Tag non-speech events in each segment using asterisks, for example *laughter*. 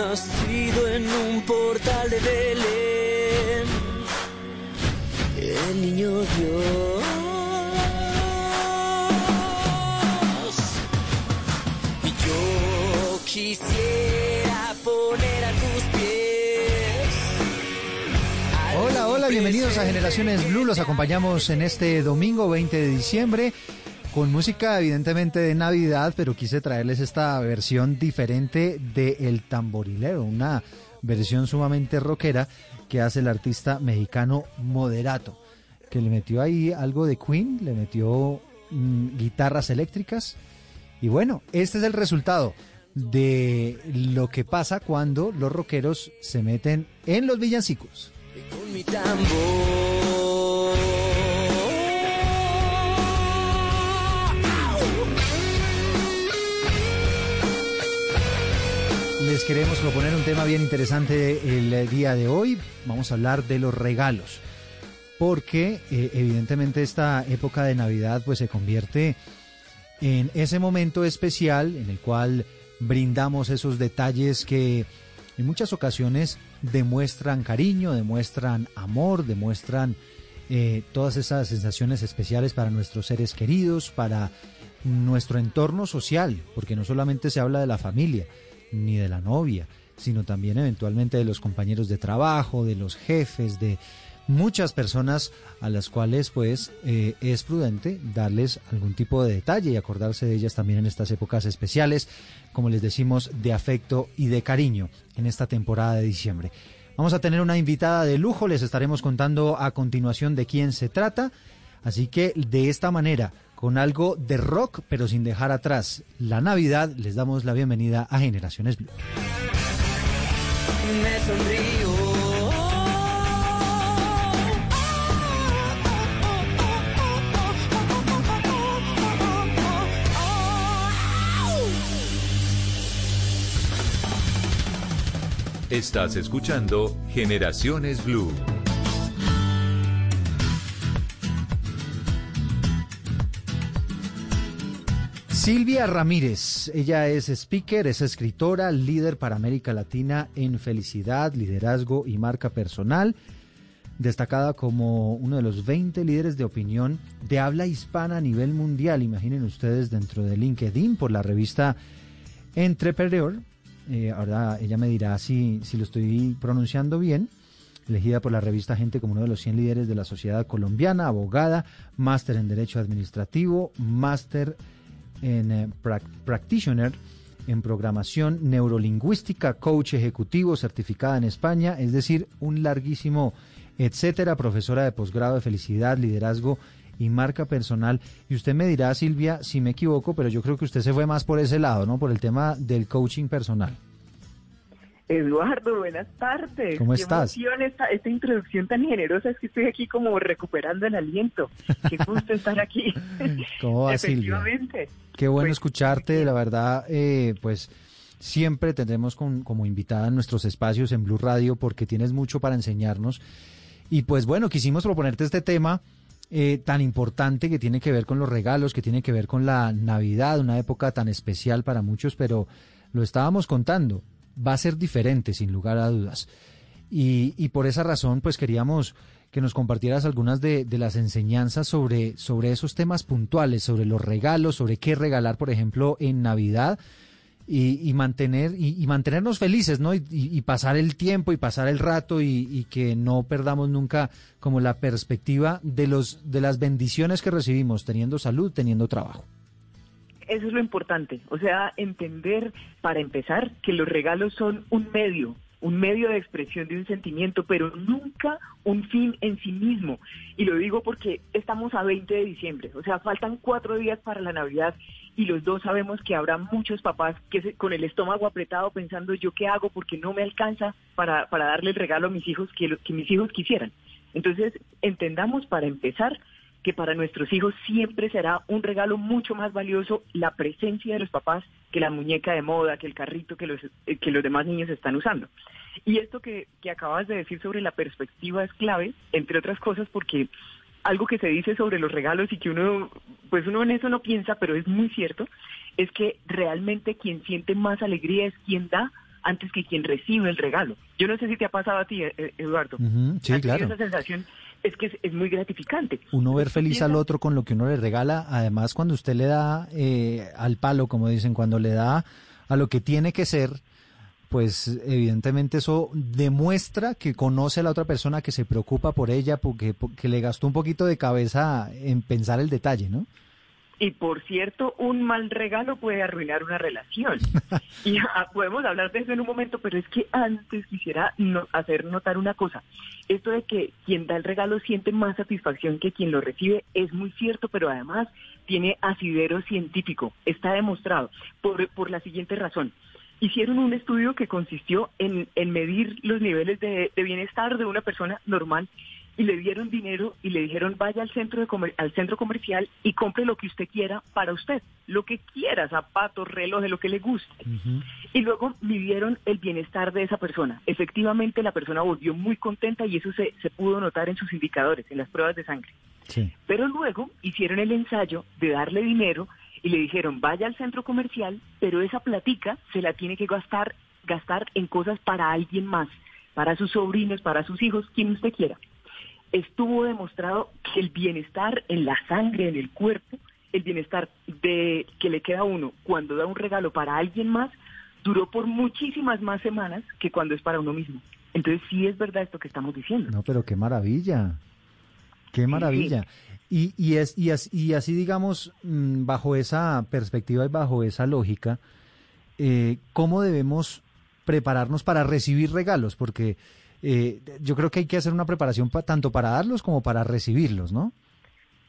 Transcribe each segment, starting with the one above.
Nacido en un portal de Belén, el niño Dios. Y yo quisiera poner a tus pies. Hola, hola, bienvenidos a Generaciones Blue. Los acompañamos en este domingo 20 de diciembre con música evidentemente de Navidad, pero quise traerles esta versión diferente de El Tamborilero, una versión sumamente rockera que hace el artista mexicano Moderato, que le metió ahí algo de Queen, le metió mm, guitarras eléctricas y bueno, este es el resultado de lo que pasa cuando los rockeros se meten en los villancicos. Con mi les queremos proponer un tema bien interesante el día de hoy. Vamos a hablar de los regalos. Porque eh, evidentemente esta época de Navidad pues se convierte en ese momento especial en el cual brindamos esos detalles que en muchas ocasiones demuestran cariño, demuestran amor, demuestran eh, todas esas sensaciones especiales para nuestros seres queridos, para nuestro entorno social, porque no solamente se habla de la familia, ni de la novia, sino también eventualmente de los compañeros de trabajo, de los jefes, de muchas personas a las cuales pues eh, es prudente darles algún tipo de detalle y acordarse de ellas también en estas épocas especiales, como les decimos, de afecto y de cariño en esta temporada de diciembre. Vamos a tener una invitada de lujo, les estaremos contando a continuación de quién se trata, así que de esta manera con algo de rock, pero sin dejar atrás la Navidad, les damos la bienvenida a Generaciones Blue. Me sonrío. Estás escuchando Generaciones Blue. Silvia Ramírez, ella es speaker, es escritora, líder para América Latina en felicidad, liderazgo y marca personal, destacada como uno de los 20 líderes de opinión de habla hispana a nivel mundial. Imaginen ustedes dentro de LinkedIn por la revista Entrepreneur. Eh, ahora ella me dirá si, si lo estoy pronunciando bien elegida por la revista Gente como uno de los 100 líderes de la sociedad colombiana, abogada, máster en Derecho Administrativo, máster en eh, Practitioner en programación neurolingüística, coach ejecutivo, certificada en España, es decir, un larguísimo etcétera, profesora de posgrado de felicidad, liderazgo y marca personal. Y usted me dirá, Silvia, si me equivoco, pero yo creo que usted se fue más por ese lado, ¿no? Por el tema del coaching personal. Eduardo, buenas tardes. ¿Cómo estás? Emoción esta, esta introducción tan generosa, es que estoy aquí como recuperando el aliento. Qué gusto estar aquí. *laughs* ¿Cómo va, Efectivamente. Qué bueno pues, escucharte, la verdad, eh, pues siempre tendremos como invitada en nuestros espacios en Blue Radio porque tienes mucho para enseñarnos. Y pues bueno, quisimos proponerte este tema eh, tan importante que tiene que ver con los regalos, que tiene que ver con la Navidad, una época tan especial para muchos, pero lo estábamos contando va a ser diferente, sin lugar a dudas. Y, y por esa razón, pues queríamos que nos compartieras algunas de, las enseñanzas sobre, sobre esos temas puntuales, sobre los regalos, sobre qué regalar, por ejemplo, en Navidad. y, mantener y, mantenernos felices, ¿no? Y, pasar el tiempo y pasar el rato y, que no perdamos nunca como la perspectiva de los de las bendiciones que recibimos teniendo salud, teniendo trabajo. Eso es lo importante, o sea, entender para empezar que los regalos son un medio un medio de expresión de un sentimiento, pero nunca un fin en sí mismo. Y lo digo porque estamos a 20 de diciembre, o sea, faltan cuatro días para la Navidad y los dos sabemos que habrá muchos papás que con el estómago apretado pensando yo qué hago porque no me alcanza para, para darle el regalo a mis hijos que, que mis hijos quisieran. Entonces, entendamos para empezar que para nuestros hijos siempre será un regalo mucho más valioso la presencia de los papás que la muñeca de moda, que el carrito que los, eh, que los demás niños están usando. Y esto que, que acabas de decir sobre la perspectiva es clave, entre otras cosas porque algo que se dice sobre los regalos y que uno, pues uno en eso no piensa, pero es muy cierto, es que realmente quien siente más alegría es quien da antes que quien recibe el regalo. Yo no sé si te ha pasado a ti, eh, Eduardo. sí, claro. Esa sensación es que es, muy gratificante. Uno ver feliz al otro con lo que uno le regala, además cuando usted le da eh, al palo, como dicen, cuando le da a lo que tiene que ser, pues evidentemente eso demuestra que conoce a la otra persona, que se preocupa por ella, porque, porque le gastó un poquito de cabeza en pensar el detalle, ¿no? Y por cierto, un mal regalo puede arruinar una relación. *laughs* y ah, podemos hablar de eso en un momento, pero es que antes quisiera hacer notar una cosa. Esto de que quien da el regalo siente más satisfacción que quien lo recibe es muy cierto, pero además tiene asidero científico. Está demostrado por, por la siguiente razón. Hicieron un estudio que consistió en, medir los niveles de bienestar de una persona normal y le dieron dinero y le dijeron vaya al centro, de al centro comercial y compre lo que usted quiera para usted, lo que quiera, zapatos, relojes, lo que le guste. Y luego midieron el bienestar de esa persona. Efectivamente la persona volvió muy contenta y eso se, se pudo notar en sus indicadores, en las pruebas de sangre. Pero luego hicieron el ensayo de darle dinero y le dijeron vaya al centro comercial, pero esa platica se la tiene que gastar, gastar en cosas para alguien más, para sus sobrinos, para sus hijos, quien usted quiera estuvo demostrado que el bienestar en la sangre, en el cuerpo, el bienestar de que le queda a uno cuando da un regalo para alguien más, duró por muchísimas más semanas que cuando es para uno mismo. Entonces sí es verdad esto que estamos diciendo. No, pero qué maravilla. Qué maravilla. Y, y, es, y, así, así, digamos, mm, bajo esa perspectiva y bajo esa lógica, eh, ¿cómo debemos prepararnos para recibir regalos? Porque eh, yo creo que hay que hacer una preparación tanto para darlos como para recibirlos, ¿no?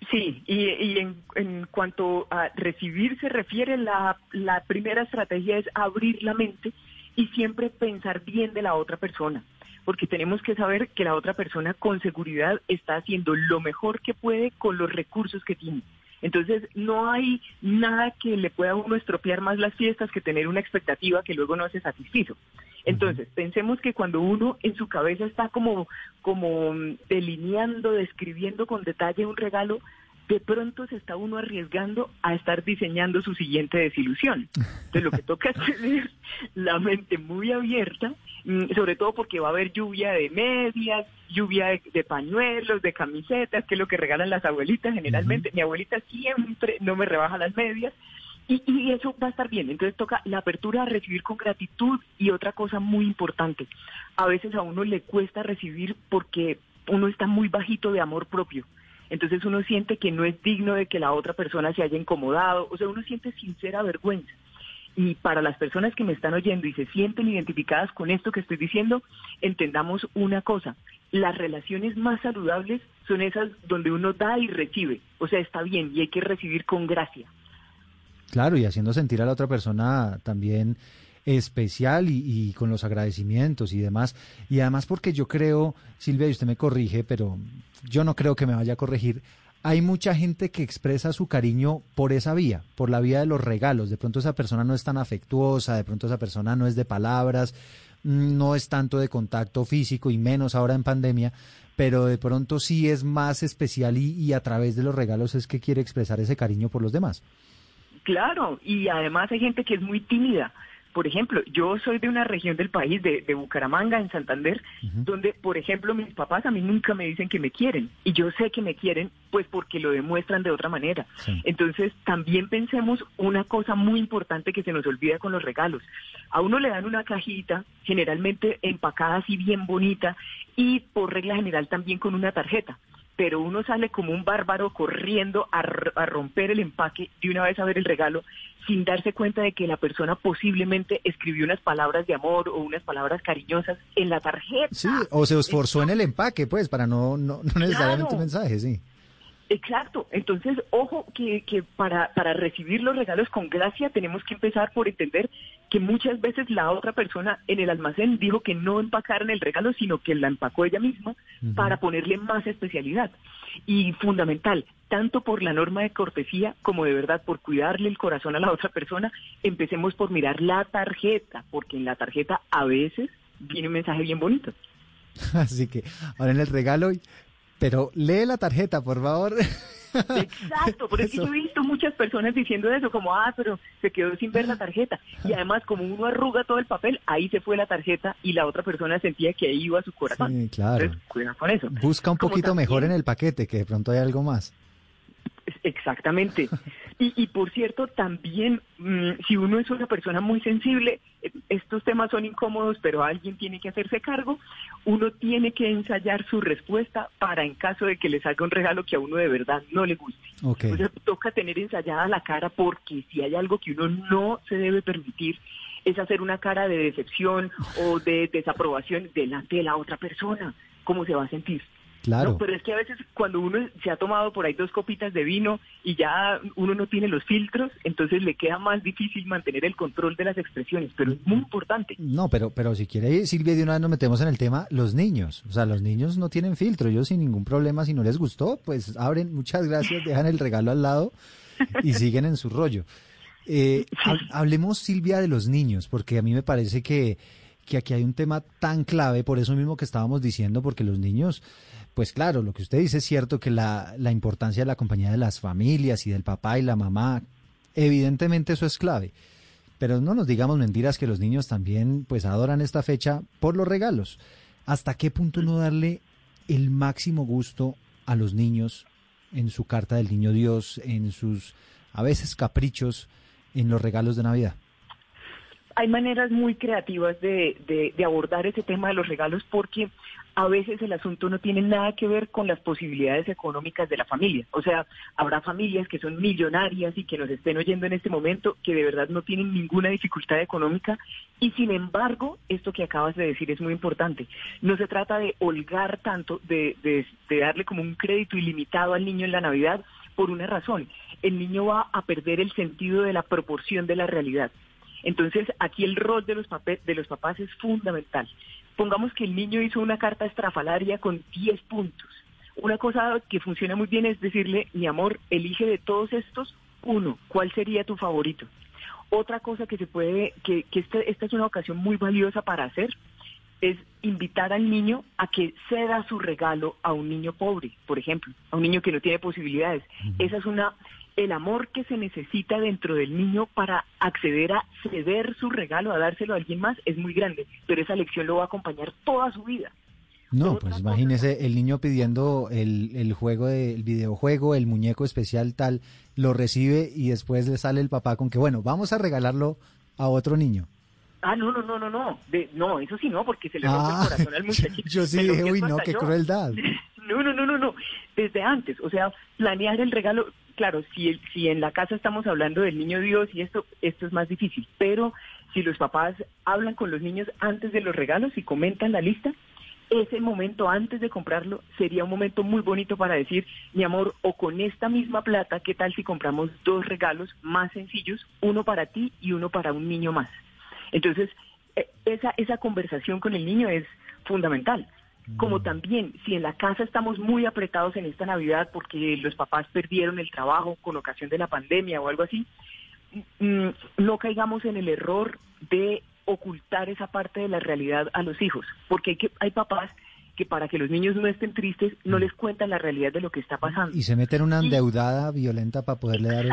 Sí, y, en, cuanto a recibir se refiere, la, la primera estrategia es abrir la mente y siempre pensar bien de la otra persona, porque tenemos que saber que la otra persona con seguridad está haciendo lo mejor que puede con los recursos que tiene. Entonces, no hay nada que le pueda a uno estropear más las fiestas que tener una expectativa que luego no se satisfizo. Entonces, pensemos que cuando uno en su cabeza está como, como delineando, describiendo con detalle un regalo, de pronto se está uno arriesgando a estar diseñando su siguiente desilusión. Entonces lo que toca es *laughs* tener la mente muy abierta, mm, sobre todo porque va a haber lluvia de medias, lluvia de, pañuelos, de camisetas, que es lo que regalan las abuelitas generalmente. Mi abuelita siempre no me rebaja las medias. Y, y, eso va a estar bien. Entonces toca la apertura a recibir con gratitud y otra cosa muy importante. A veces a uno le cuesta recibir porque uno está muy bajito de amor propio entonces uno siente que no es digno de que la otra persona se haya incomodado, o sea, uno siente sincera vergüenza. Y para las personas que me están oyendo y se sienten identificadas con esto que estoy diciendo, entendamos una cosa, las relaciones más saludables son esas donde uno da y recibe, o sea, está bien y hay que recibir con gracia. Claro, y haciendo sentir a la otra persona también especial y, y, con los agradecimientos y demás. Y además porque yo creo, Silvia, y usted me corrige, pero yo no creo que me vaya a corregir. Hay mucha gente que expresa su cariño por esa vía, por la vía de los regalos. De pronto esa persona no es tan afectuosa, de pronto esa persona no es de palabras, mm, no es tanto de contacto físico y menos ahora en pandemia, pero de pronto sí es más especial y, y a través de los regalos es que quiere expresar ese cariño por los demás. Claro, y además hay gente que es muy tímida Por ejemplo, yo soy de una región del país, de, Bucaramanga, en Santander, donde, por ejemplo, mis papás a mí nunca me dicen que me quieren. Y yo sé que me quieren, pues porque lo demuestran de otra manera. Entonces, también pensemos una cosa muy importante que se nos olvida con los regalos. A uno le dan una cajita, generalmente empacada así bien bonita, y por regla general también con una tarjeta pero uno sale como un bárbaro corriendo a, romper el empaque de una vez a ver el regalo sin darse cuenta de que la persona posiblemente escribió unas palabras de amor o unas palabras cariñosas en la tarjeta. Sí, o se esforzó en el empaque, pues, para no, no, necesariamente un mensaje, sí. Exacto. Entonces, ojo que, que para, para recibir los regalos con gracia tenemos que empezar por entender que muchas veces la otra persona en el almacén dijo que no empacaran el regalo, sino que la empacó ella misma para ponerle más especialidad. Y fundamental, tanto por la norma de cortesía como de verdad por cuidarle el corazón a la *laughs* otra persona, empecemos por mirar la tarjeta, porque en la tarjeta a veces viene un mensaje bien bonito. *laughs* Así que ahora en el regalo pero lee la tarjeta, por favor. Exacto, por *laughs* eso yo he visto muchas personas diciendo eso, como, ah, pero se quedó sin ver la tarjeta. Y además, como uno arruga todo el papel, ahí se fue la tarjeta y la otra persona sentía que ahí iba su corazón. Sí, claro. cuida con eso. Busca un poquito mejor en el paquete, que de pronto hay algo más. Exactamente. *laughs* Y, y por cierto, también, mm, si uno es una persona muy sensible, eh, estos temas son incómodos, pero alguien tiene que hacerse cargo, uno tiene que ensayar su respuesta para en caso de que le salga un regalo que a uno de verdad no le guste. Okay. toca tener ensayada la cara porque si hay algo que uno no se debe permitir, es hacer una cara de decepción o de desaprobación delante de la otra persona. ¿Cómo se va a sentir? Claro. pero es que a veces cuando uno se ha tomado por ahí dos copitas de vino y ya uno no tiene los filtros, entonces le queda más difícil mantener el control de las expresiones, pero es muy importante. No, pero, pero si quiere, Silvia, de una vez nos metemos en el tema, los niños. O sea, los niños no tienen filtro. Ellos sin ningún problema, si no les gustó, pues abren, muchas gracias, dejan el regalo al lado y *laughs* siguen en su rollo. Eh, hablemos, Silvia, de los niños, porque a mí me parece que, que aquí hay un tema tan clave, por eso mismo que estábamos diciendo, porque los niños pues claro, lo que usted dice es cierto que la, la importancia de la compañía de las familias y del papá y la mamá, evidentemente eso es clave. Pero no nos digamos mentiras que los niños también pues adoran esta fecha por los regalos. ¿Hasta qué punto no darle el máximo gusto a los niños en su carta del niño Dios, en sus a veces caprichos, en los regalos de Navidad? Hay maneras muy creativas de, de, de abordar ese tema de los regalos porque a veces el asunto no tiene nada que ver con las posibilidades económicas de la familia. O sea, habrá familias que son millonarias y que nos estén oyendo en este momento que de verdad no tienen ninguna dificultad económica y sin embargo, esto que acabas de decir es muy importante. No se trata de holgar tanto, de, de, de darle como un crédito ilimitado al niño en la Navidad por una razón. El niño va a perder el sentido de la proporción de la realidad. Entonces, aquí el rol de los, de los papás es fundamental. Pongamos que el niño hizo una carta estrafalaria con 10 puntos. Una cosa que funciona muy bien es decirle, mi amor, elige de todos estos uno, ¿cuál sería tu favorito? Otra cosa que se puede, que, que este, esta es una ocasión muy valiosa para hacer, es invitar al niño a que ceda su regalo a un niño pobre, por ejemplo, a un niño que no tiene posibilidades. Esa es una el amor que se necesita dentro del niño para acceder a ceder su regalo, a dárselo a alguien más, es muy grande, pero esa lección lo va a acompañar toda su vida. No, pues imagínese el niño pidiendo el, el juego del videojuego, el muñeco especial tal, lo recibe y después le sale el papá con que, bueno, vamos a regalarlo a otro niño. Ah, no, no, no, no, no, no, eso sí no, porque se le rompe el ah, corazón al *laughs* muchachito. Yo sí dije, uy, no, qué crueldad. *laughs* No, no, no, no, no, desde antes, o sea, planear el regalo, claro, si, en la casa estamos hablando del niño Dios y esto, esto es más difícil, pero si los papás hablan con los niños antes de los regalos y comentan la lista, ese momento antes de comprarlo sería un momento muy bonito para decir, mi amor, o con esta misma plata, ¿qué tal si compramos dos regalos más sencillos, uno para ti y uno para un niño más? Entonces, e, esa, esa conversación con el niño es fundamental. Como mm. también, si en la casa estamos muy apretados en esta Navidad porque los papás perdieron el trabajo con ocasión de la pandemia o algo así, mm, no caigamos en el error de ocultar esa parte de la realidad a los hijos, porque hay, que, hay papás que para que los niños no estén tristes no mm. les cuentan la realidad de lo que está pasando. Y se meten una endeudada violenta para poderle dar el,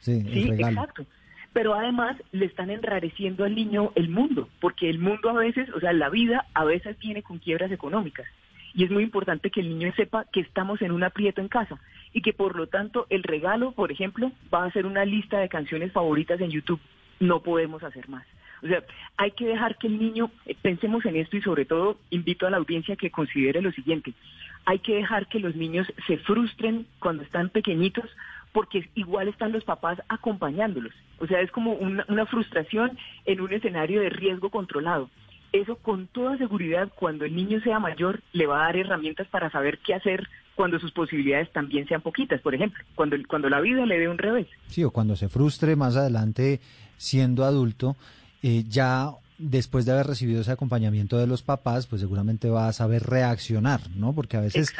sí, Exacto. Pero además le están enrareciendo al niño el mundo, porque el mundo a veces, o sea, la vida a veces viene con quiebras económicas. Y es muy importante que el niño sepa que estamos en un aprieto en casa y que por lo tanto el regalo, por ejemplo, va a ser una lista de canciones favoritas en YouTube. No podemos hacer más. O sea, hay que dejar que el niño, eh, pensemos en esto y sobre todo invito a la audiencia que considere lo siguiente, hay que dejar que los niños se frustren cuando están pequeñitos porque igual están los papás acompañándolos. O sea, es como una, una frustración en un escenario de riesgo controlado. Eso con toda seguridad, cuando el niño sea mayor, le va a dar herramientas para saber qué hacer cuando sus posibilidades también sean poquitas, por ejemplo, cuando, cuando la vida le dé un revés. Sí, o cuando se frustre más adelante siendo adulto, eh, ya después de haber recibido ese acompañamiento de los papás, pues seguramente va a saber reaccionar, ¿no? Porque a veces,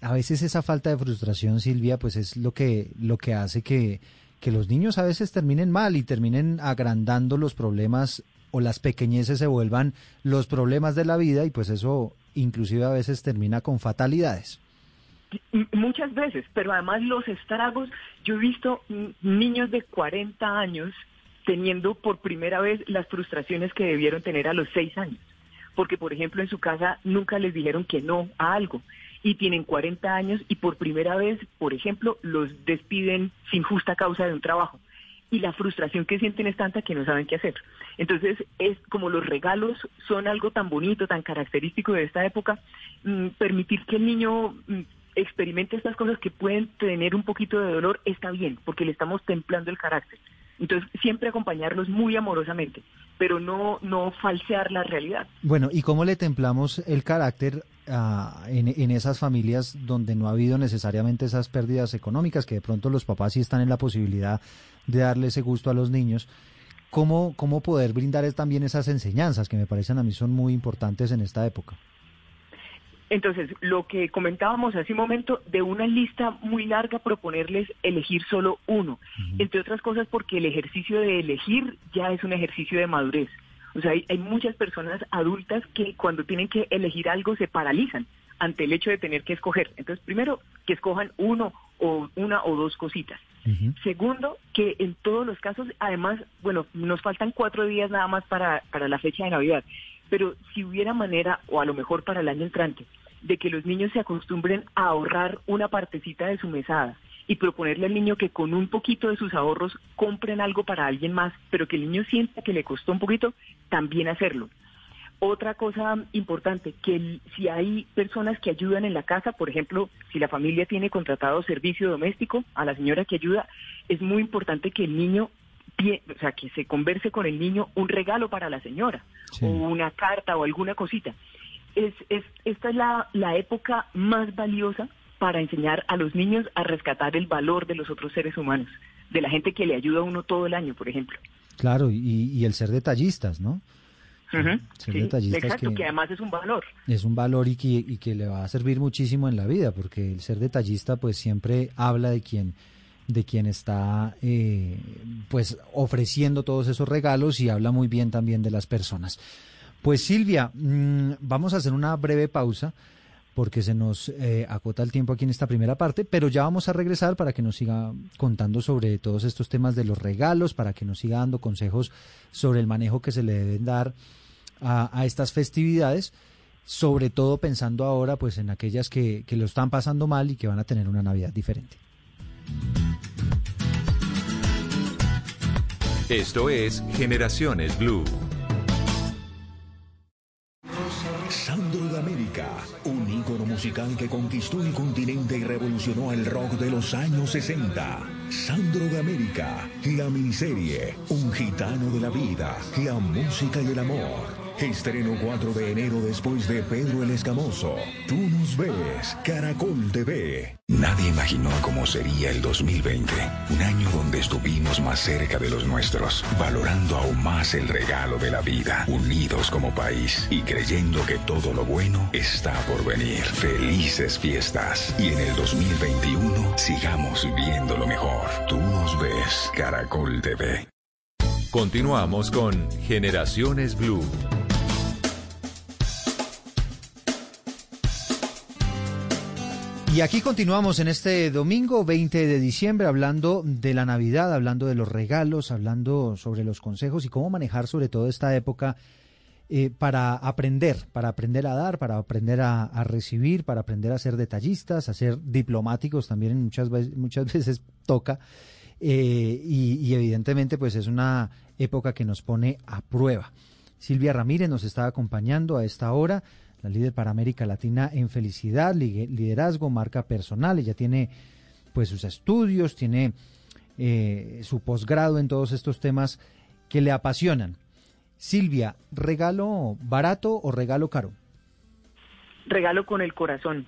a veces esa falta de frustración, Silvia, pues es lo que, lo que hace que, que los niños a veces terminen mal y terminen agrandando los problemas o las pequeñeces se vuelvan los problemas de la vida y pues eso inclusive a veces termina con fatalidades. Muchas veces, pero además los estragos, yo he visto niños de 40 años teniendo por primera vez las frustraciones que debieron tener a los 6 años, porque por ejemplo en su casa nunca les dijeron que no a algo y tienen 40 años y por primera vez, por ejemplo, los despiden sin justa causa de un trabajo y la frustración que sienten es tanta que no saben qué hacer. Entonces, es como los regalos son algo tan bonito, tan característico de esta época, mm, permitir que el niño mm, experimente estas cosas que pueden tener un poquito de dolor está bien, porque le estamos templando el carácter. Entonces, siempre acompañarlos muy amorosamente, pero no, no falsear la realidad. Bueno, ¿y cómo le templamos el carácter ah, en, en, esas familias donde no ha habido necesariamente esas pérdidas económicas, que de pronto los papás sí están en la posibilidad de darle ese gusto a los niños? ¿Cómo, cómo poder brindar también esas enseñanzas que me parecen a mí son muy importantes en esta época? Entonces, lo que comentábamos hace un momento, de una lista muy larga, proponerles elegir solo uno, entre otras cosas porque el ejercicio de elegir ya es un ejercicio de madurez. O sea, hay, hay, muchas personas adultas que cuando tienen que elegir algo se paralizan ante el hecho de tener que escoger. Entonces, primero, que escojan uno o una o dos cositas. Segundo, que en todos los casos, además, bueno, nos faltan cuatro días nada más para, para la fecha de Navidad, pero si hubiera manera, o a lo mejor para el año entrante, de que los niños se acostumbren a ahorrar una partecita de su mesada y proponerle al niño que con un poquito de sus ahorros compren algo para alguien más, pero que el niño sienta que le costó un poquito, también hacerlo. Otra cosa importante, que si hay personas que ayudan en la casa, por ejemplo, si la familia tiene contratado servicio doméstico a la señora que ayuda, es muy importante que el niño o sea, que se converse con el niño un regalo para la señora, o una carta o alguna cosita. Es, es, esta es la, la época más valiosa para enseñar a los niños a rescatar el valor de los otros seres humanos, de la gente que le ayuda a uno todo el año, por ejemplo. Claro, y, y el ser detallistas, ¿no? ser detallistas exacto, que, además es un valor. Es un valor y que, y que le va a servir muchísimo en la vida, porque el ser detallista pues siempre habla de quien de quien está eh, pues ofreciendo todos esos regalos y habla muy bien también de las personas. Pues Silvia, mm, vamos a hacer una breve pausa porque se nos eh, acota el tiempo aquí en esta primera parte, pero ya vamos a regresar para que nos siga contando sobre todos estos temas de los regalos, para que nos siga dando consejos sobre el manejo que se le deben dar a, estas festividades, sobre todo pensando ahora pues en aquellas que, que lo están pasando mal y que van a tener una Navidad diferente. Esto es Generaciones Blue. Sandro de América, un ícono musical que conquistó el continente y revolucionó el rock de los años 60. Sandro de América, la miniserie, un gitano de la vida, la música y el amor. Estreno 4 de enero después de Pedro el Escamoso. Tú nos ves, Caracol TV. Nadie imaginó cómo sería el 2020, un año donde estuvimos más cerca de los nuestros, valorando aún más el regalo de la vida, unidos como país y creyendo que todo lo bueno está por venir. Felices fiestas y en el 2021 sigamos viendo lo mejor. Tú nos ves, Caracol TV. Continuamos con Generaciones Blue. Y aquí continuamos en este domingo 20 de diciembre hablando de la Navidad, hablando de los regalos, hablando sobre los consejos y cómo manejar sobre todo esta época eh, para aprender, para aprender a dar, para aprender a, recibir, para aprender a ser detallistas, a ser diplomáticos también muchas veces, muchas *laughs* veces toca. Eh, y evidentemente pues es una época que nos pone a prueba. Silvia Ramírez nos está acompañando a esta hora la líder para América Latina en felicidad, liderazgo, marca personal. Ella tiene pues sus estudios, tiene eh, su posgrado en todos estos temas que le apasionan. Silvia, ¿regalo barato o regalo caro? Regalo con el corazón.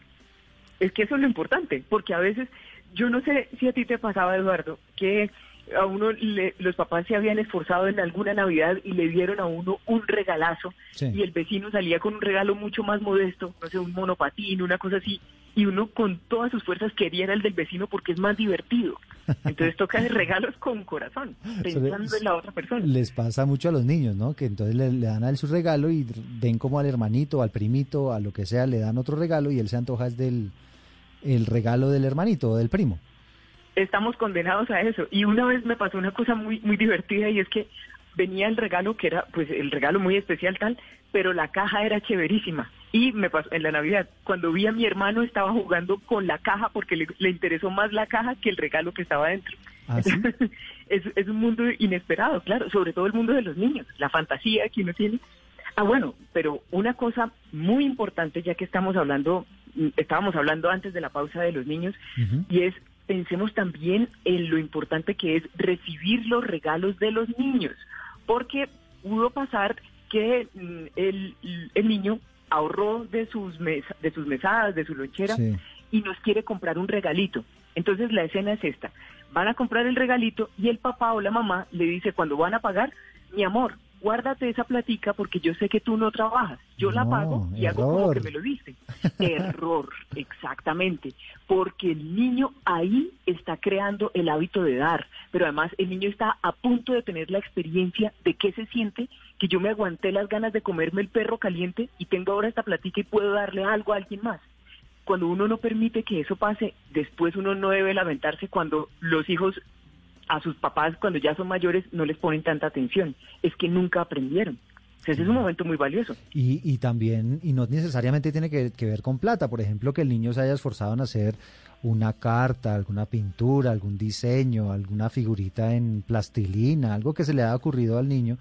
Es que eso es lo importante, porque a veces, yo no sé si a ti te pasaba, Eduardo, que a uno los papás se habían esforzado en alguna Navidad y le dieron a uno un regalazo y el vecino salía con un regalo mucho más modesto, no sé, un monopatín, una cosa así, y uno con todas sus fuerzas quería el del vecino porque es más divertido. Entonces toca regalos con corazón, *laughs* pensando en la otra persona. Les pasa mucho a los niños, ¿no? Que entonces le, dan a él su regalo y ven como al hermanito, al primito, a lo que sea, le dan otro regalo y él se antoja es del el regalo del hermanito o del primo estamos condenados a eso. Y una vez me pasó una cosa muy, muy divertida y es que venía el regalo que era, pues el regalo muy especial tal, pero la caja era chéverísima. Y me pasó en la Navidad, cuando vi a mi hermano estaba jugando con la caja porque le, interesó más la caja que el regalo que estaba dentro. ¿Ah, *laughs* es, es un mundo inesperado, claro, sobre todo el mundo de los niños, la fantasía que uno tiene. Ah, bueno, pero una cosa muy importante, ya que estamos hablando, estábamos hablando antes de la pausa de los niños, y es pensemos también en lo importante que es recibir los regalos de los niños, porque pudo pasar que mm, el, el niño ahorró de sus, de sus mesadas, de su lonchera, y nos quiere comprar un regalito. Entonces la escena es esta, van a comprar el regalito y el papá o la mamá le dice cuando van a pagar, mi amor, guárdate esa platica porque yo sé que tú no trabajas. Yo la pago y hago como que me lo diste. *laughs* error, exactamente. Porque el niño ahí está creando el hábito de dar. Pero además el niño está a punto de tener la experiencia de qué se siente que yo me aguanté las ganas de comerme el perro caliente y tengo ahora esta platica y puedo darle algo a alguien más. Cuando uno no permite que eso pase, después uno no debe lamentarse cuando los hijos a sus papás cuando ya son mayores no les ponen tanta atención. Es que nunca aprendieron. ese es un momento muy valioso. Y, y también, y no necesariamente tiene que, ver con plata, por ejemplo, que el niño se haya esforzado en hacer una carta, alguna pintura, algún diseño, alguna figurita en plastilina, algo que se le haya ocurrido al niño.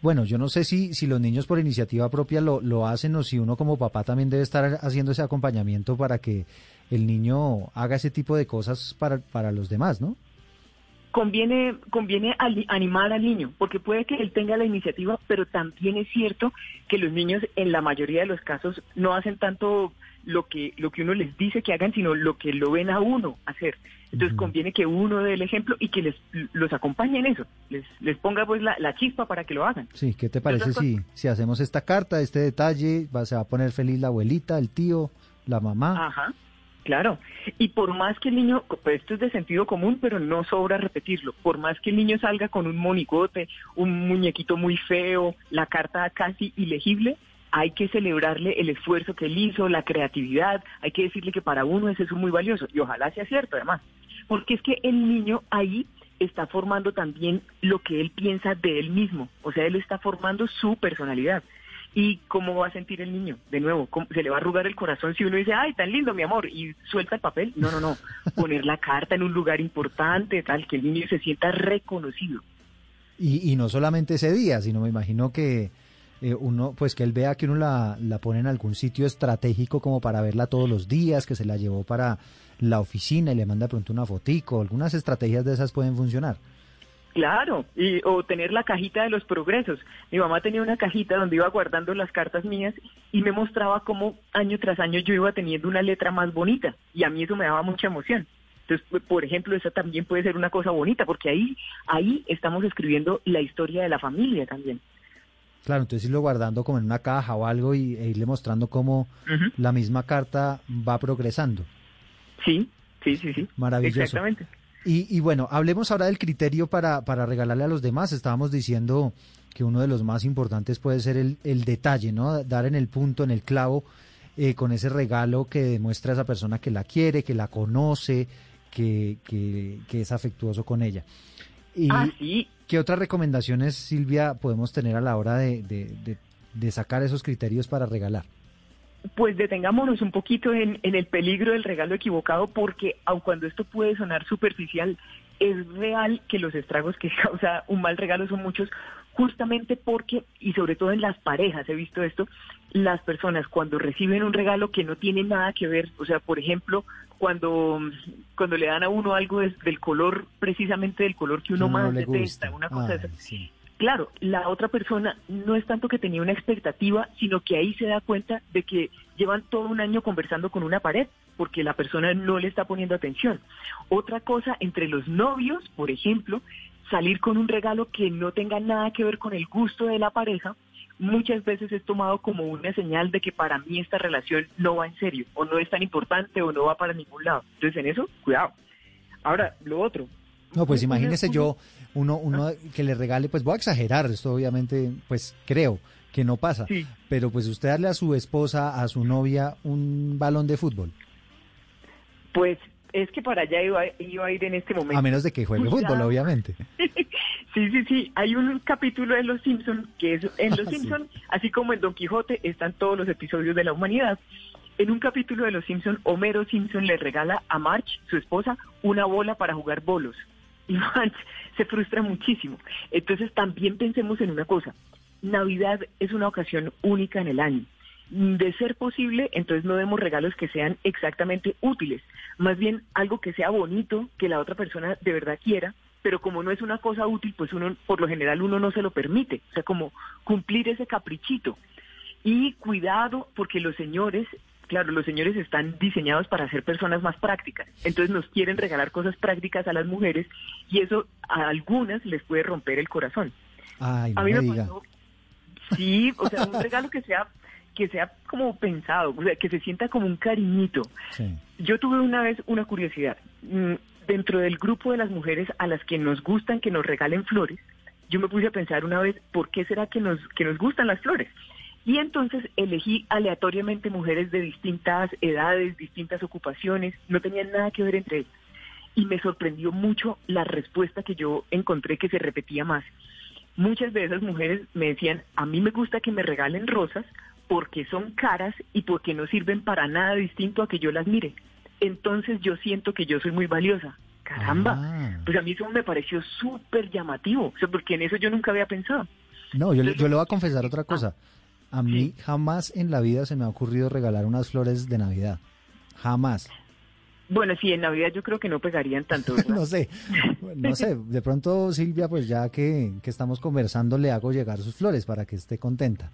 Bueno, yo no sé si, si los niños por iniciativa propia lo, lo hacen o si uno como papá también debe estar haciendo ese acompañamiento para que el niño haga ese tipo de cosas para, para los demás, ¿no? Conviene, conviene animar al niño, porque puede que él tenga la iniciativa, pero también es cierto que los niños en la mayoría de los casos no hacen tanto lo que, lo que uno les dice que hagan, sino lo que lo ven a uno hacer. Entonces conviene que uno dé el ejemplo y que les los acompañe en eso, les, les ponga pues la, chispa para que lo hagan. Sí, ¿qué te parece si, si hacemos esta carta, este detalle, va, se va a poner feliz la abuelita, el tío, la mamá? Ajá. Claro, y por más que el niño, pues esto es de sentido común, pero no sobra repetirlo, por más que el niño salga con un monigote, un muñequito muy feo, la carta casi ilegible, hay que celebrarle el esfuerzo que él hizo, la creatividad, hay que decirle que para uno es eso muy valioso, y ojalá sea cierto además, porque es que el niño ahí está formando también lo que él piensa de él mismo, o sea, él está formando su personalidad. ¿Y cómo va a sentir el niño? De nuevo, ¿se le va a arrugar el corazón si uno dice, ay, tan lindo, mi amor, y suelta el papel? No, no, no. *laughs* Poner la carta en un lugar importante, tal, que el niño se sienta reconocido. Y, y no solamente ese día, sino me imagino que eh, uno, pues que él vea que uno la, la pone en algún sitio estratégico como para verla todos los días, que se la llevó para la oficina y le manda pronto una fotico. Algunas estrategias de esas pueden funcionar. Claro, y, o tener la cajita de los progresos. Mi mamá tenía una cajita donde iba guardando las cartas mías y me mostraba cómo año tras año yo iba teniendo una letra más bonita y a mí eso me daba mucha emoción. Entonces, por ejemplo, esa también puede ser una cosa bonita porque ahí, ahí estamos escribiendo la historia de la familia también. Claro, entonces irlo guardando como en una caja o algo y, e irle mostrando cómo la misma carta va progresando. Sí, sí, sí, sí. Maravilloso. Exactamente. Y, bueno, hablemos ahora del criterio para, para regalarle a los demás. Estábamos diciendo que uno de los más importantes puede ser el, el detalle, ¿no? Dar en el punto, en el clavo. eh, con ese regalo que demuestra a esa persona que la quiere, que la conoce, que, que, que es afectuoso con ella. Y, Ah, sí. ¿Qué otras recomendaciones, Silvia, podemos tener a la hora de, de, de- de sacar esos criterios para regalar? Pues detengámonos un poquito en, en el peligro del regalo equivocado, porque aun cuando esto puede sonar superficial, es real que los estragos que *laughs* causa un mal regalo son muchos, justamente porque, y sobre todo en las parejas, he visto esto, las personas cuando reciben un regalo que no tiene nada que ver, o sea, por ejemplo, cuando, cuando le dan a uno algo del color, precisamente del color que uno más detesta, una cosa de Ay, esas, sí. Claro, la otra persona no es tanto que tenía una expectativa, sino que ahí se da cuenta de que llevan todo un año conversando con una pared, porque la persona no le está poniendo atención. Otra cosa, entre los novios, por ejemplo, salir con un regalo que no tenga nada que ver con el gusto de la pareja, muchas veces es tomado como una señal de que para mí esta relación no va en serio, o no es tan importante, o no va para ningún lado. Entonces, en eso, cuidado. Ahora, lo otro. No, pues imagínese yo, uno, uno que le regale, pues voy a exagerar, esto obviamente, pues creo que no pasa, Sí. pero pues usted darle a su esposa, a su novia, un balón de fútbol, Pues es que para allá iba, iba a ir en este momento. a menos de que juegue Cuidado. fútbol, obviamente. *laughs* Sí, sí, sí. Hay un capítulo de Los Simpson que es en Los *laughs* sí. Simpson, así como en Don Quijote están todos los episodios de la humanidad. En un capítulo de Los Simpson, Homero Simpson le regala a Marge, su esposa, una bola para jugar bolos. Marge *laughs* se frustra muchísimo. Entonces también pensemos en una cosa. Navidad es una ocasión única en el año. De ser posible, entonces no demos regalos que sean exactamente útiles, más bien algo que sea bonito, que la otra persona de verdad quiera, pero como no es una cosa útil, pues uno, por lo general uno no se lo permite, o sea, como cumplir ese caprichito. Y cuidado, porque los señores, claro, los señores están diseñados para ser personas más prácticas, entonces nos quieren regalar cosas prácticas a las mujeres y eso a algunas les puede romper el corazón. Ay, A mí me me pasó, sí, o sea, un regalo que sea que sea como pensado, o sea, que se sienta como un cariñito. Sí. Yo tuve una vez una curiosidad. Mm, Dentro del grupo de las mujeres a las que nos gustan que nos regalen flores, yo me puse a pensar una vez, ¿por qué será que nos, que nos gustan las flores? Y entonces elegí aleatoriamente mujeres de distintas edades, distintas ocupaciones, no tenían nada que ver entre ellas. Y me sorprendió mucho la respuesta que yo encontré que se repetía más. Muchas de esas mujeres me decían, a mí me gusta que me regalen rosas porque son caras y porque no sirven para nada distinto a que yo las mire. Entonces yo siento que yo soy muy valiosa. Caramba. Ah. Pues a mí eso me pareció súper llamativo, o sea, porque en eso yo nunca había pensado. No, yo, yo le voy a confesar otra cosa. A mí jamás en la vida se me ha ocurrido regalar unas flores de Navidad. Jamás. Bueno, sí, en Navidad yo creo que no pegarían tanto. *laughs* No sé, no sé. De pronto, Silvia, pues ya que, que estamos conversando, le hago llegar sus flores para que esté contenta.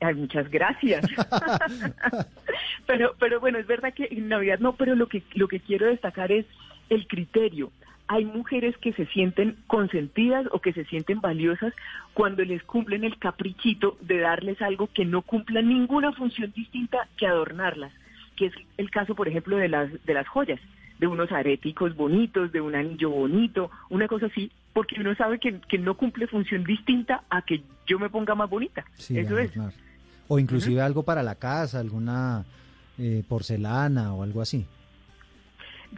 Ay, muchas gracias. *laughs* pero, pero bueno, es verdad que en Navidad no, pero lo que, lo que quiero destacar es el criterio. Hay mujeres que se sienten consentidas o que se sienten valiosas cuando les cumplen el caprichito de darles algo que no cumpla ninguna función distinta que adornarlas, que es el caso, por ejemplo, de las, de las joyas, de unos areticos bonitos, de un anillo bonito, una cosa así, porque uno sabe que, que no cumple función distinta a que yo me ponga más bonita. Sí, Eso es. O inclusive algo para la casa, alguna eh, porcelana o algo así.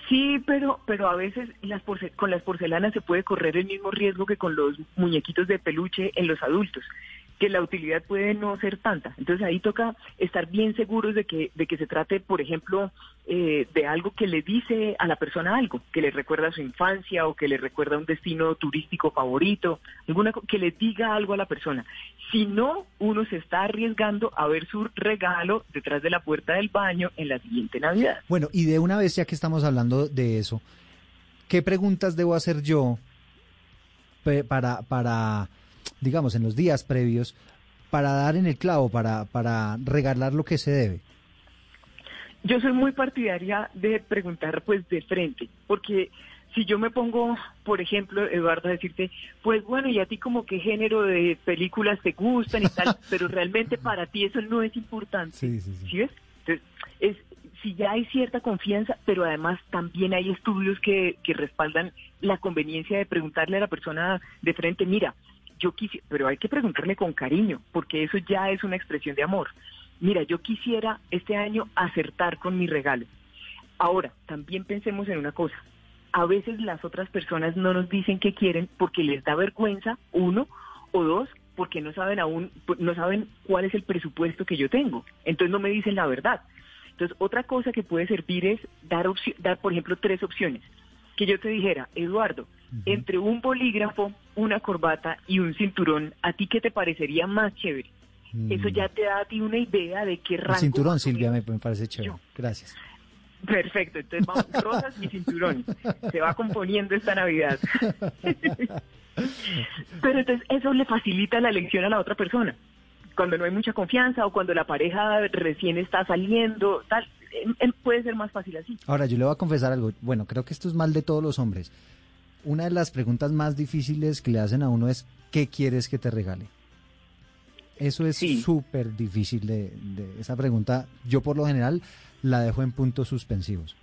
Sí, pero pero a veces las con las porcelanas se puede correr el mismo riesgo que con los muñequitos de peluche en los adultos, que la utilidad puede no ser tanta. Entonces ahí toca estar bien seguros de que de que se trate, por ejemplo, eh, de algo que le dice a la persona algo, que le recuerda a su infancia o que le recuerda un destino turístico favorito, alguna que le diga algo a la persona. Si no, uno se está arriesgando a ver su regalo detrás de la puerta del baño en la siguiente Navidad. Bueno, y de una vez ya que estamos hablando de eso, ¿qué preguntas debo hacer yo para, para, digamos, en los días previos, para dar en el clavo, para, para regalar lo que se debe? Yo soy muy partidaria de preguntar pues de frente, porque si yo me pongo, por ejemplo, Eduardo, a decirte, pues bueno, y a ti como qué género de películas te gustan y tal, *laughs* pero realmente para ti eso no es importante. Sí, sí, sí. ¿Sí ves? Entonces, es, si ya hay cierta confianza, pero además también hay estudios que, que respaldan la conveniencia de preguntarle a la persona de frente, mira, yo quisiera, pero hay que preguntarle con cariño, porque eso ya es una expresión de amor. mira, yo quisiera este año acertar con mi regalo. Ahora, también pensemos en una cosa. A veces las otras personas no nos dicen qué quieren porque les da vergüenza, uno, o dos, porque no saben aún, no saben cuál es el presupuesto que yo tengo. Entonces no me dicen la verdad. Entonces, otra cosa que puede servir es dar, dar por ejemplo, tres opciones. Que yo te dijera, Eduardo, entre un bolígrafo, una corbata y un cinturón, ¿a ti qué te parecería más chévere? Eso ya te da a ti una idea de qué rango... El cinturón, Silvia, me, parece chévere. Gracias. Perfecto, entonces vamos, *laughs* rosas y cinturón. Se va componiendo esta Navidad. *laughs* Pero entonces eso le facilita la elección a la otra persona. Cuando no hay mucha confianza o cuando la pareja recién está saliendo, tal, em, em, puede ser más fácil así. Ahora, yo le voy a confesar algo. Bueno, creo que esto es mal de todos los hombres. Una de las preguntas más difíciles que le hacen a uno es, ¿qué quieres que te regale? Eso es súper difícil de, esa pregunta. Yo por lo general la dejo en puntos suspensivos.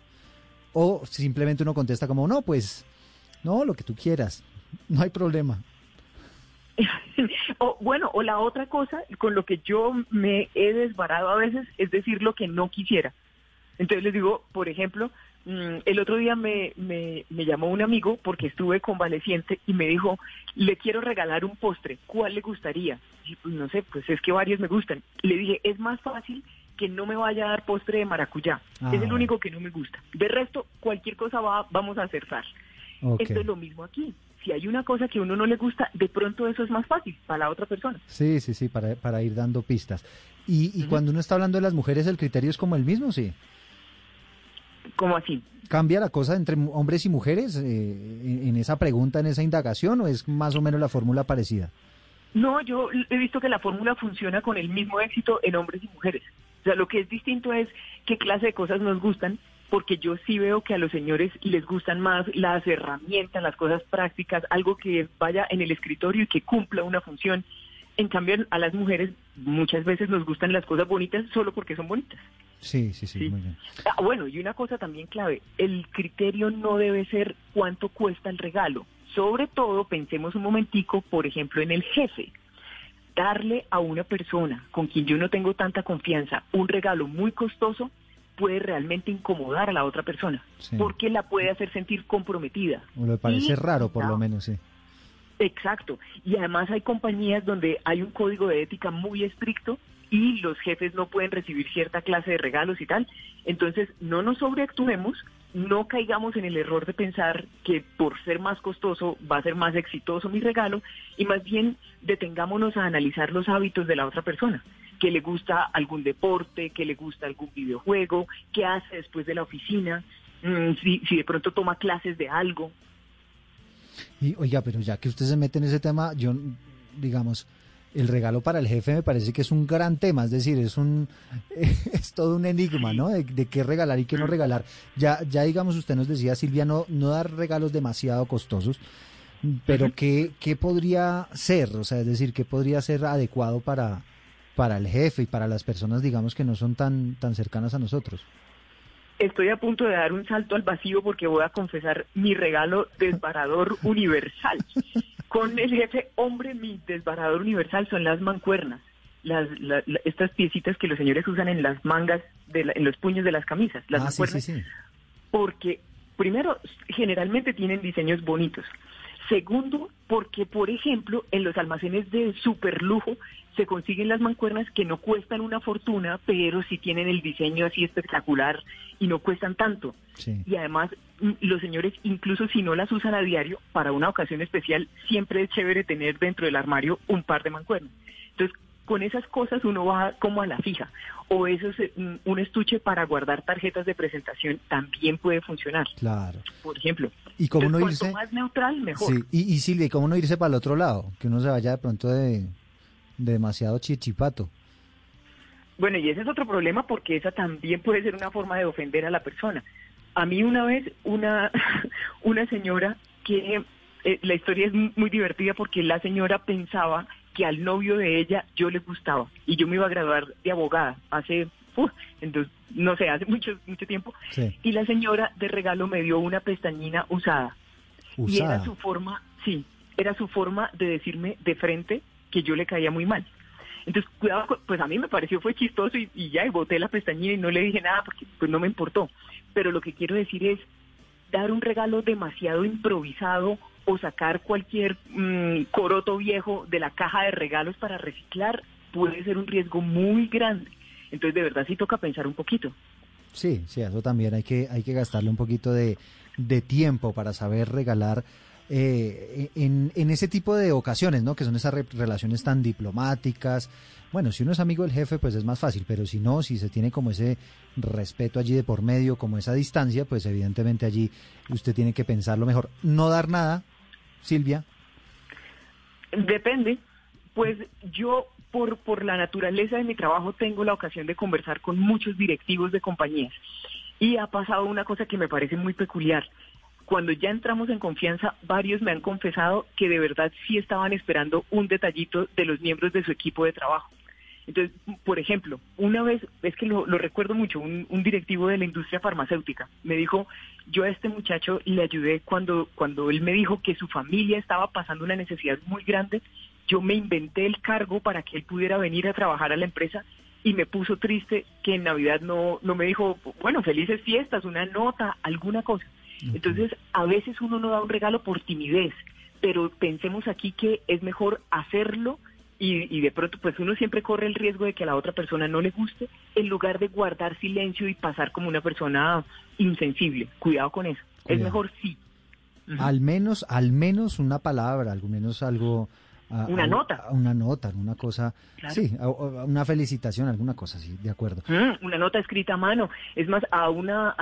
O simplemente uno contesta como, no, pues, no, lo que tú quieras, no hay problema. *laughs* o, bueno, o la otra cosa con lo que yo me he desbarado a veces es decir lo que no quisiera. Entonces les digo, por ejemplo, el otro día me, me, me, llamó un amigo porque estuve convaleciente y me dijo, le quiero regalar un postre, ¿cuál le gustaría? Y pues no sé, pues es que varios me gustan. Le dije, es más fácil que no me vaya a dar postre de maracuyá. es el ah. único que no me gusta. De resto, cualquier cosa va, vamos a acertar. Esto es lo mismo aquí. Si hay una cosa que a uno no le gusta, de pronto eso es más fácil para la otra persona. Sí, sí, sí, para, para ir dando pistas. Y, y cuando uno está hablando de las mujeres, ¿el criterio es como el mismo, sí? ¿Cómo así? ¿Cambia la cosa entre hombres y mujeres eh, en esa pregunta, en esa indagación, o es más o menos la fórmula parecida? No, yo he visto que la fórmula funciona con el mismo éxito en hombres y mujeres. O sea, lo que es distinto es qué clase de cosas nos gustan, porque yo sí veo que a los señores les gustan más las herramientas, las cosas prácticas, algo que vaya en el escritorio y que cumpla una función. En cambio, a las mujeres muchas veces nos gustan las cosas bonitas solo porque son bonitas. Sí, sí, sí, muy bien. Ah, bueno, y una cosa también clave, el criterio no debe ser cuánto cuesta el regalo. Sobre todo, pensemos un momentico, por ejemplo, en el jefe. Darle a una persona con quien yo no tengo tanta confianza un regalo muy costoso puede realmente incomodar a la otra persona, porque la puede hacer sentir comprometida. O le parece raro, por lo menos, sí. Exacto. Y además hay compañías donde hay un código de ética muy estricto y los jefes no pueden recibir cierta clase de regalos y tal. Entonces, no nos sobreactuemos, no caigamos en el error de pensar que por ser más costoso va a ser más exitoso mi regalo y más bien detengámonos a analizar los hábitos de la otra persona que le gusta algún deporte, que le gusta algún videojuego, qué hace después de la oficina, mm, si, si de pronto toma clases de algo. Y oiga, pero ya que usted se mete en ese tema, yo, digamos, el regalo para el jefe me parece que es un gran tema, es decir, es un *laughs* es todo un enigma, ¿no? De, qué regalar y qué no regalar. Ya ya digamos usted nos decía Silvia no no dar regalos demasiado costosos, pero qué qué podría ser, o sea, es decir, qué podría ser adecuado para para el jefe y para las personas digamos que no son tan tan cercanas a nosotros. Estoy a punto de dar un salto al vacío porque voy a confesar mi regalo desbarador *laughs* universal. Con el jefe, hombre, mi desbarador universal son las mancuernas. Las, estas piecitas que los señores usan en las mangas, de en los puños de las camisas, las ah, mancuernas. Porque, primero, generalmente tienen diseños bonitos. Segundo, porque, por ejemplo, en los almacenes de super lujo se consiguen las mancuernas que no cuestan una fortuna, pero sí tienen el diseño así espectacular y no cuestan tanto. Y además, mm, los señores, incluso si no las usan a diario, para una ocasión especial, siempre es chévere tener dentro del armario un par de mancuernas. Entonces, con esas cosas uno va como a la fija. O eso es mm, un estuche para guardar tarjetas de presentación también puede funcionar. Claro. Por ejemplo. Y como no irse. más neutral, mejor. Sí. Y, y Silvia, ¿cómo no irse para el otro lado? Que uno se vaya de pronto de, demasiado chichipato. Bueno, y ese es otro problema porque esa también puede ser una forma de ofender a la persona. A mí una vez una, *laughs* una señora que eh, la historia es muy divertida porque la señora pensaba que al novio de ella yo le gustaba y yo me iba a graduar de abogada hace, entonces, no sé, hace mucho, mucho tiempo. Y la señora de regalo me dio una pestañina usada. usada. Y era su forma, sí, era su forma de decirme de frente que yo le caía muy mal. Entonces, cuidado, pues a mí me pareció fue chistoso y, y ya, y boté la pestañina y no le dije nada porque pues no me importó. Pero lo que quiero decir es, dar un regalo demasiado improvisado o sacar cualquier mm, coroto viejo de la caja de regalos para reciclar puede ser un riesgo muy grande. Entonces, de verdad sí toca pensar un poquito. Sí, sí, eso también hay que, hay que gastarle un poquito de, de tiempo para saber regalar eh, en, en ese tipo de ocasiones, ¿no? Que son esas re- relaciones tan diplomáticas. Bueno, si uno es amigo del jefe, pues es más fácil, pero si no, si se tiene como ese respeto allí de por medio, como esa distancia, pues evidentemente allí usted tiene que pensarlo mejor. No dar nada, Silvia. Depende. Pues yo, por, por la naturaleza de mi trabajo, tengo la ocasión de conversar con muchos directivos de compañías. Y ha pasado una cosa que me parece muy peculiar. Cuando ya entramos en confianza, varios me han confesado que de verdad sí estaban esperando un detallito de los miembros de su equipo de trabajo. Entonces, por ejemplo, una vez, es que lo, lo recuerdo mucho, un, un directivo de la industria farmacéutica me dijo, yo a este muchacho le ayudé cuando, cuando él me dijo que su familia estaba pasando una necesidad muy grande, yo me inventé el cargo para que él pudiera venir a trabajar a la empresa y me puso triste que en Navidad no, no me dijo, bueno, felices fiestas, una nota, alguna cosa. Entonces, a veces uno no da un regalo por timidez, pero pensemos aquí que es mejor hacerlo y, y de pronto pues uno siempre corre el riesgo de que a la otra persona no le guste en lugar de guardar silencio y pasar como una persona insensible. Cuidado con eso. Es mejor sí. Al menos, al menos una palabra, al menos algo. a- Una a- nota. a Una nota, una cosa. Claro. Sí, una felicitación, alguna cosa, sí, de acuerdo. Mm, una nota escrita a mano. Es más, a una,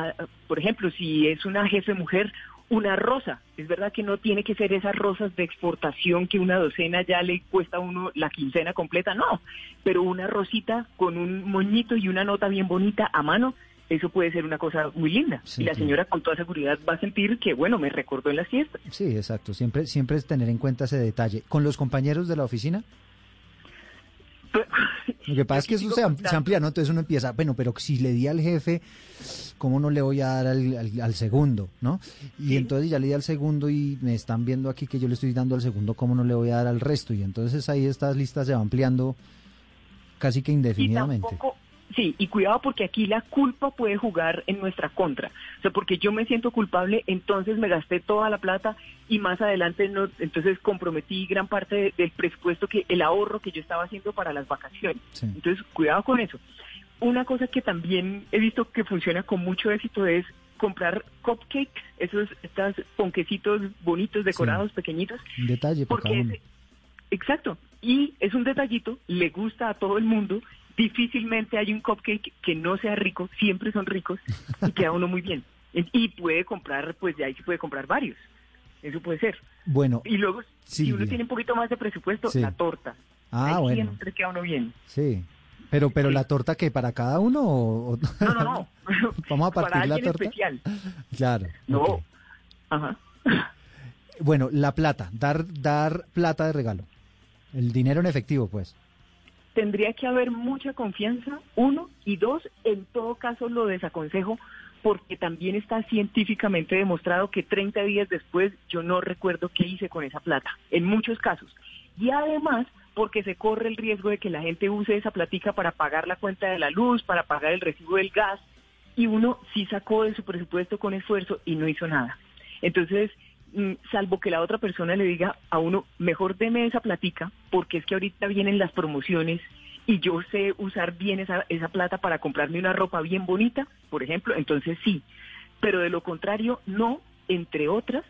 por ejemplo, si es una jefe mujer, una rosa. Es verdad que no tiene que ser esas rosas de exportación que una docena ya le cuesta a uno la quincena completa, no. Pero una rosita con un moñito y una nota bien bonita a mano, eso puede ser una cosa muy linda. Sí, y la señora con toda seguridad va a sentir que, bueno, me recordó en las fiestas. Sí, exacto. Siempre, siempre es tener en cuenta ese detalle. ¿Con los compañeros de la oficina? Lo que pasa es que eso se, am- contando. se amplía, ¿no? Entonces uno empieza, bueno, pero si le di al jefe, ¿cómo no le voy a dar al, al- al segundo, no? Y Sí. entonces ya le di al segundo y me están viendo aquí que yo le estoy dando al segundo, ¿cómo no le voy a dar al resto? Y entonces ahí estas listas se van ampliando casi que Y indefinidamente. tampoco, sí, y cuidado porque aquí la culpa puede jugar en nuestra contra. O sea, porque yo me siento culpable, entonces me gasté toda la plata y más adelante no, entonces comprometí gran parte de- del presupuesto que el ahorro que yo estaba haciendo para las vacaciones. Sí. Entonces, cuidado con eso. Una cosa que también he visto que funciona con mucho éxito es comprar cupcakes, esos estos ponquecitos bonitos decorados pequeñitos Un detalle para cada porque uno. exacto y es un detallito le gusta a todo el mundo difícilmente hay un cupcake que no sea rico siempre son ricos y queda uno muy bien y puede comprar pues de ahí se puede comprar varios eso puede ser Bueno, y luego si uno tiene un poquito más de presupuesto Sí. la torta ah, ahí bueno, siempre queda uno bien sí. Pero, pero Sí. la torta que para cada uno o, no no no *laughs* Vamos a para partir la torta. especial *laughs* Claro. no ajá Bueno, la plata, dar, dar plata de regalo. El dinero en efectivo, pues. Tendría que haber mucha confianza, uno, y dos, en todo caso lo desaconsejo porque también está científicamente demostrado que 30 días después yo no recuerdo qué hice con esa plata, en muchos casos. Y además porque se corre el riesgo de que la gente use esa platica para pagar la cuenta de la luz, para pagar el recibo del gas, y uno sí sacó de su presupuesto con esfuerzo y no hizo nada. Entonces, salvo que la otra persona le diga a uno, mejor deme esa platica, porque es que ahorita vienen las promociones y yo sé usar bien esa, esa plata para comprarme una ropa bien bonita, por ejemplo, entonces sí. Pero de lo contrario, no, entre otras,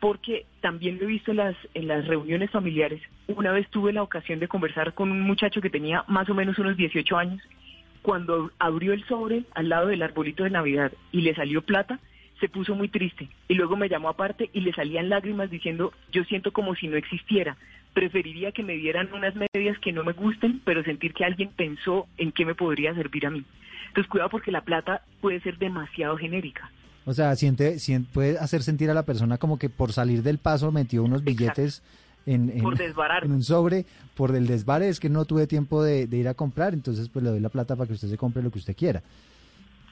porque también lo he visto en las, en las reuniones familiares. Una vez tuve la ocasión de conversar con un muchacho que tenía más o menos unos 18 años. Cuando abrió el sobre al lado del arbolito de Navidad y le salió plata, se puso muy triste. Y luego me llamó aparte y le salían lágrimas diciendo, yo siento como si no existiera. Preferiría que me dieran unas medias que no me gusten, pero sentir que alguien pensó en qué me podría servir a mí. Entonces cuidado porque la plata puede ser demasiado genérica. O sea, siente, sien- puede hacer sentir a la persona como que por salir del paso metió unos billetes en, en- Por *laughs* desbarar. en un sobre, por el desvare, es que no tuve tiempo de, de ir a comprar, entonces pues le doy la plata para que usted se compre lo que usted quiera.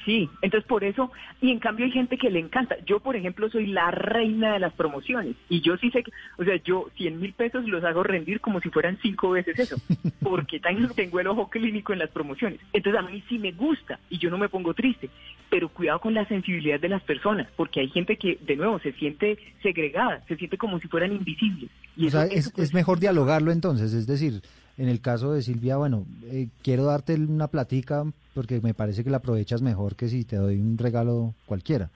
Sí, entonces por eso, y en cambio hay gente que le encanta. Yo, por ejemplo, soy la reina de las promociones y yo sí sé que, o sea, yo 100 mil pesos los hago rendir como si fueran cinco veces eso, *laughs* porque tengo el ojo clínico en las promociones. Entonces a mí sí me gusta y yo no me pongo triste, pero cuidado con la sensibilidad de las personas, porque hay gente que, de nuevo, se siente segregada, se siente como si fueran invisibles. Y o sea, es, es pues, mejor dialogarlo entonces, es decir, en el caso de Silvia, bueno, eh, quiero darte una platica porque me parece que la aprovechas mejor que si te doy un regalo cualquiera.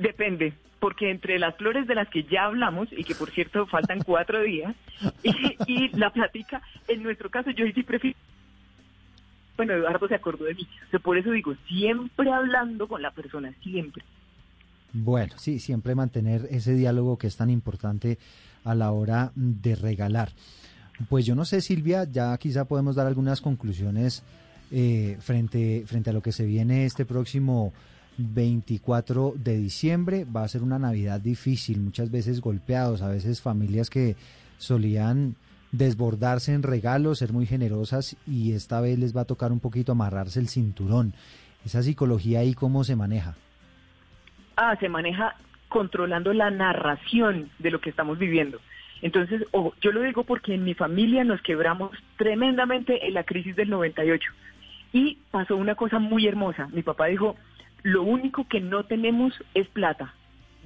Depende, porque entre las flores de las que ya hablamos, y que por cierto faltan *laughs* cuatro días, y, la platica, en nuestro caso yo sí prefiero... Bueno, Eduardo se acordó de mí. por eso digo, siempre hablando con la persona, siempre. Bueno, sí, siempre mantener ese diálogo que es tan importante a la hora de regalar. Pues yo no sé, Silvia, ya quizá podemos dar algunas conclusiones eh, frente, frente a lo que se viene este próximo 24 de diciembre. Va a ser una Navidad difícil, muchas veces golpeados, a veces familias que solían desbordarse en regalos, ser muy generosas y esta vez les va a tocar un poquito amarrarse el cinturón. Esa psicología ahí, ¿cómo se maneja? Ah, se maneja controlando la narración de lo que estamos viviendo. Entonces, yo lo digo porque en mi familia nos quebramos tremendamente en la crisis del 98 y pasó una cosa muy hermosa. Mi papá dijo, lo único que no tenemos es plata,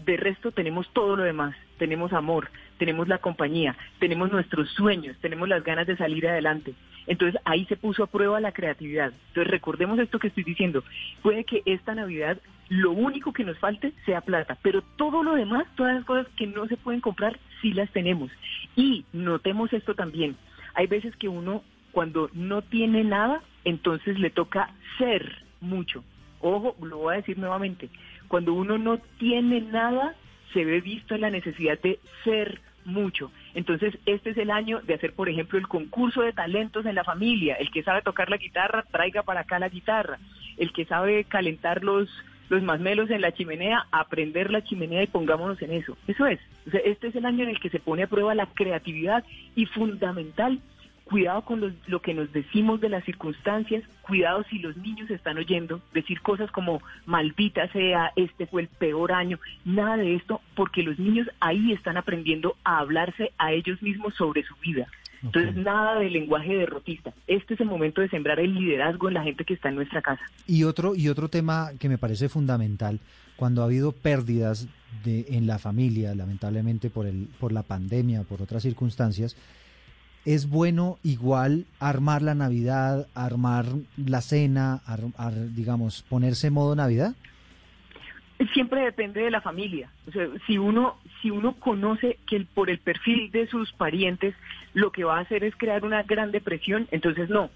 de resto tenemos todo lo demás, tenemos amor, tenemos la compañía, tenemos nuestros sueños, tenemos las ganas de salir adelante. Entonces ahí se puso a prueba la creatividad. Entonces recordemos esto que estoy diciendo. Puede que esta Navidad lo único que nos falte sea plata, pero todo lo demás, todas las cosas que no se pueden comprar, sí las tenemos. Y notemos esto también. Hay veces que uno cuando no tiene nada, entonces le toca ser mucho. Ojo, lo voy a decir nuevamente. Cuando uno no tiene nada, se ve visto en la necesidad de ser mucho. Entonces, este es el año de hacer, por ejemplo, el concurso de talentos en la familia. El que sabe tocar la guitarra, traiga para acá la guitarra. El que sabe calentar los, los masmelos en la chimenea, aprender la chimenea y pongámonos en eso. Eso es. este es el año en el que se pone a prueba la creatividad y fundamental cuidado con lo, que nos decimos de las circunstancias, cuidado si los niños están oyendo decir cosas como maldita sea, este fue el peor año, nada de esto, porque los niños ahí están aprendiendo a hablarse a ellos mismos sobre su vida. Entonces, nada de lenguaje derrotista. Este es el momento de sembrar el liderazgo en la gente que está en nuestra casa. Y otro, y otro tema que me parece fundamental, cuando ha habido pérdidas de, en la familia, lamentablemente por, el, por la pandemia, por otras circunstancias, ¿Es bueno igual armar la Navidad, armar la cena, digamos, ponerse modo Navidad? Siempre depende de la familia. O sea, si uno, si uno conoce que por el perfil de sus parientes lo que va a hacer es crear una gran depresión, entonces no.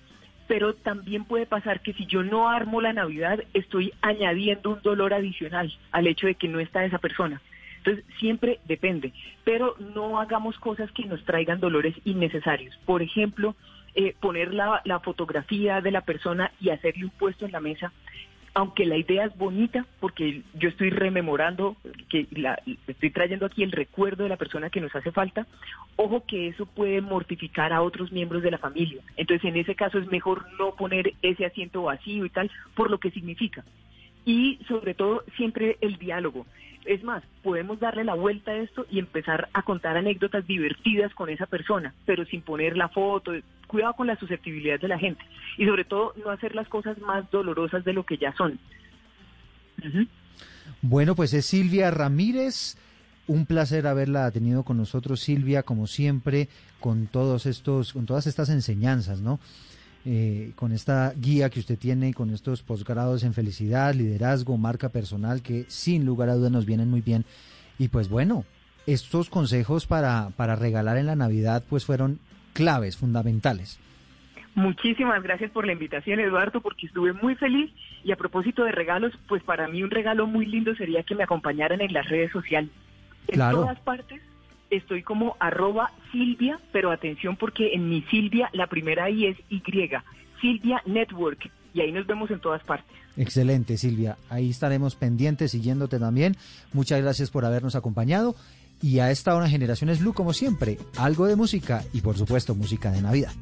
Pero también puede pasar que si yo no armo la Navidad, estoy añadiendo un dolor adicional al hecho de que no está esa persona. Entonces, siempre depende, pero no hagamos cosas que nos traigan dolores innecesarios. Por ejemplo, eh, poner la, fotografía de la persona y hacerle un puesto en la mesa aunque la idea es bonita, porque yo estoy rememorando, que la, estoy trayendo aquí el recuerdo de la persona que nos hace falta, ojo que eso puede mortificar a otros miembros de la familia. Entonces, en ese caso es mejor no poner ese asiento vacío y tal, por lo que significa. Y sobre todo, siempre el diálogo. Es más, podemos darle la vuelta a esto y empezar a contar anécdotas divertidas con esa persona, pero sin poner la foto. Cuidado con la susceptibilidad de la gente y sobre todo no hacer las cosas más dolorosas de lo que ya son. Bueno, pues es Silvia Ramírez. Un placer haberla tenido con nosotros, Silvia, como siempre, con todos estos, con todas estas enseñanzas, ¿no? Eh, con esta guía que usted tiene, con estos posgrados en felicidad, liderazgo, marca personal, que sin lugar a dudas nos vienen muy bien. Y pues bueno, estos consejos para, para regalar en la Navidad pues fueron claves, fundamentales. Muchísimas gracias por la invitación, Eduardo, porque estuve muy feliz. Y a propósito de regalos, pues para mí un regalo muy lindo sería que me acompañaran en las redes sociales. En todas partes estoy como arroba Silvia, pero atención porque en mi Silvia la primera I es Y, Silvia Network, y ahí nos vemos en todas partes. Excelente, Silvia. Ahí estaremos pendientes, siguiéndote también. Muchas gracias por habernos acompañado. Y a esta hora, Generaciones Blue, como siempre, algo de música y por supuesto música de Navidad.